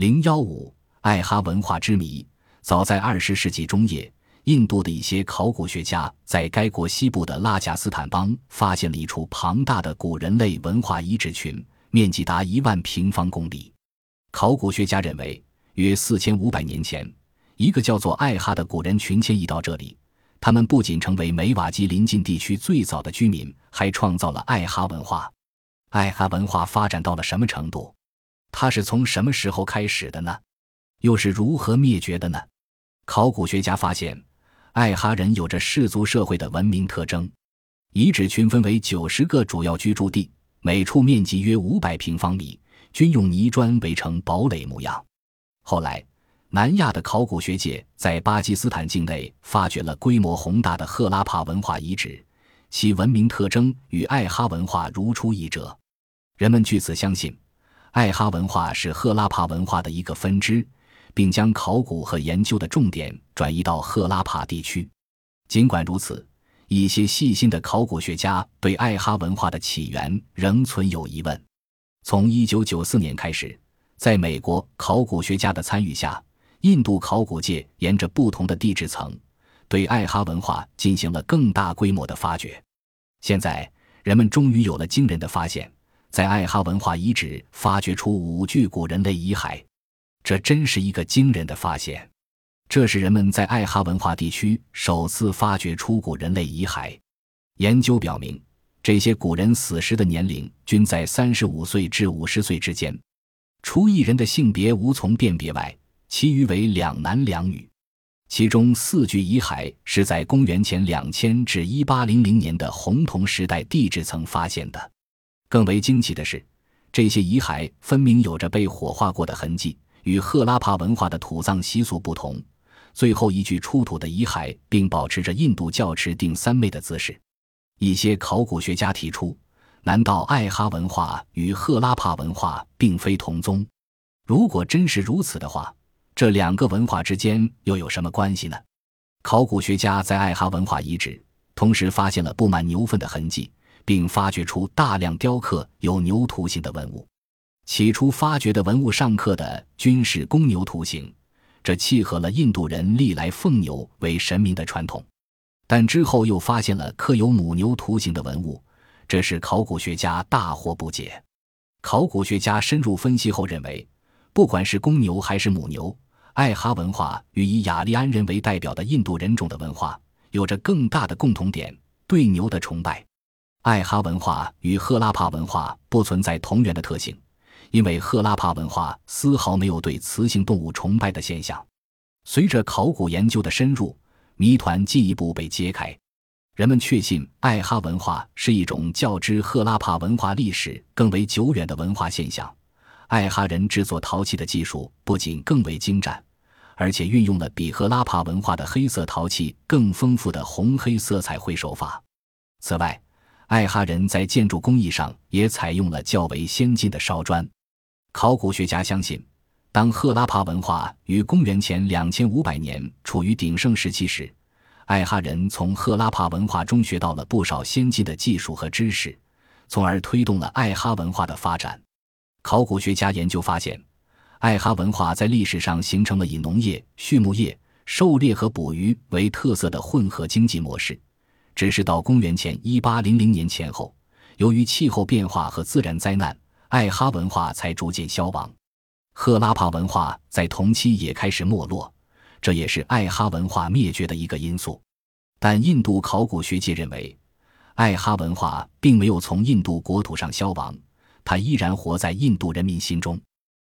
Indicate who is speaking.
Speaker 1: 零幺五，艾哈文化之谜。早在二十世纪中叶，印度的一些考古学家在该国西部的拉贾斯坦邦发现了一处庞大的古人类文化遗址群，面积达一万平方公里。考古学家认为，约四千五百年前，一个叫做艾哈的古人群迁移到这里。他们不仅成为梅瓦基邻近地区最早的居民，还创造了艾哈文化。艾哈文化发展到了什么程度？它是从什么时候开始的呢？又是如何灭绝的呢？考古学家发现，艾哈人有着氏族社会的文明特征。遗址群分为九十个主要居住地，每处面积约五百平方米，均用泥砖围成堡垒模样。后来。南亚的考古学界在巴基斯坦境内发掘了规模宏大的赫拉帕文化遗址，其文明特征与艾哈文化如出一辙。人们据此相信，艾哈文化是赫拉帕文化的一个分支，并将考古和研究的重点转移到赫拉帕地区。尽管如此，一些细心的考古学家对艾哈文化的起源仍存有疑问。从1994年开始，在美国考古学家的参与下，印度考古界沿着不同的地质层，对艾哈文化进行了更大规模的发掘。现在，人们终于有了惊人的发现：在艾哈文化遗址发掘出五具古人类遗骸，这真是一个惊人的发现。这是人们在艾哈文化地区首次发掘出古人类遗骸。研究表明，这些古人死时的年龄均在三十五岁至五十岁之间，除一人的性别无从辨别外。其余为两男两女，其中四具遗骸是在公元前两千至一八零零年的红铜时代地质层发现的。更为惊奇的是，这些遗骸分明有着被火化过的痕迹，与赫拉帕文化的土葬习俗不同。最后一具出土的遗骸并保持着印度教持定三昧的姿势。一些考古学家提出，难道艾哈文化与赫拉帕文化并非同宗？如果真是如此的话，这两个文化之间又有什么关系呢？考古学家在艾哈文化遗址同时发现了布满牛粪的痕迹，并发掘出大量雕刻有牛图形的文物。起初发掘的文物上刻的均是公牛图形，这契合了印度人历来奉牛为神明的传统。但之后又发现了刻有母牛图形的文物，这使考古学家大惑不解。考古学家深入分析后认为，不管是公牛还是母牛。艾哈文化与以雅利安人为代表的印度人种的文化有着更大的共同点：对牛的崇拜。艾哈文化与赫拉帕文化不存在同源的特性，因为赫拉帕文化丝毫没有对雌性动物崇拜的现象。随着考古研究的深入，谜团进一步被揭开。人们确信艾哈文化是一种较之赫拉帕文化历史更为久远的文化现象。艾哈人制作陶器的技术不仅更为精湛，而且运用了比赫拉帕文化的黑色陶器更丰富的红黑色彩绘手法。此外，艾哈人在建筑工艺上也采用了较为先进的烧砖。考古学家相信，当赫拉帕文化于公元前两千五百年处于鼎盛时期时，艾哈人从赫拉帕文化中学到了不少先进的技术和知识，从而推动了艾哈文化的发展。考古学家研究发现，艾哈文化在历史上形成了以农业、畜牧业、狩猎和捕鱼为特色的混合经济模式。只是到公元前一八零零年前后，由于气候变化和自然灾难，艾哈文化才逐渐消亡。赫拉帕文化在同期也开始没落，这也是艾哈文化灭绝的一个因素。但印度考古学界认为，艾哈文化并没有从印度国土上消亡。它依然活在印度人民心中。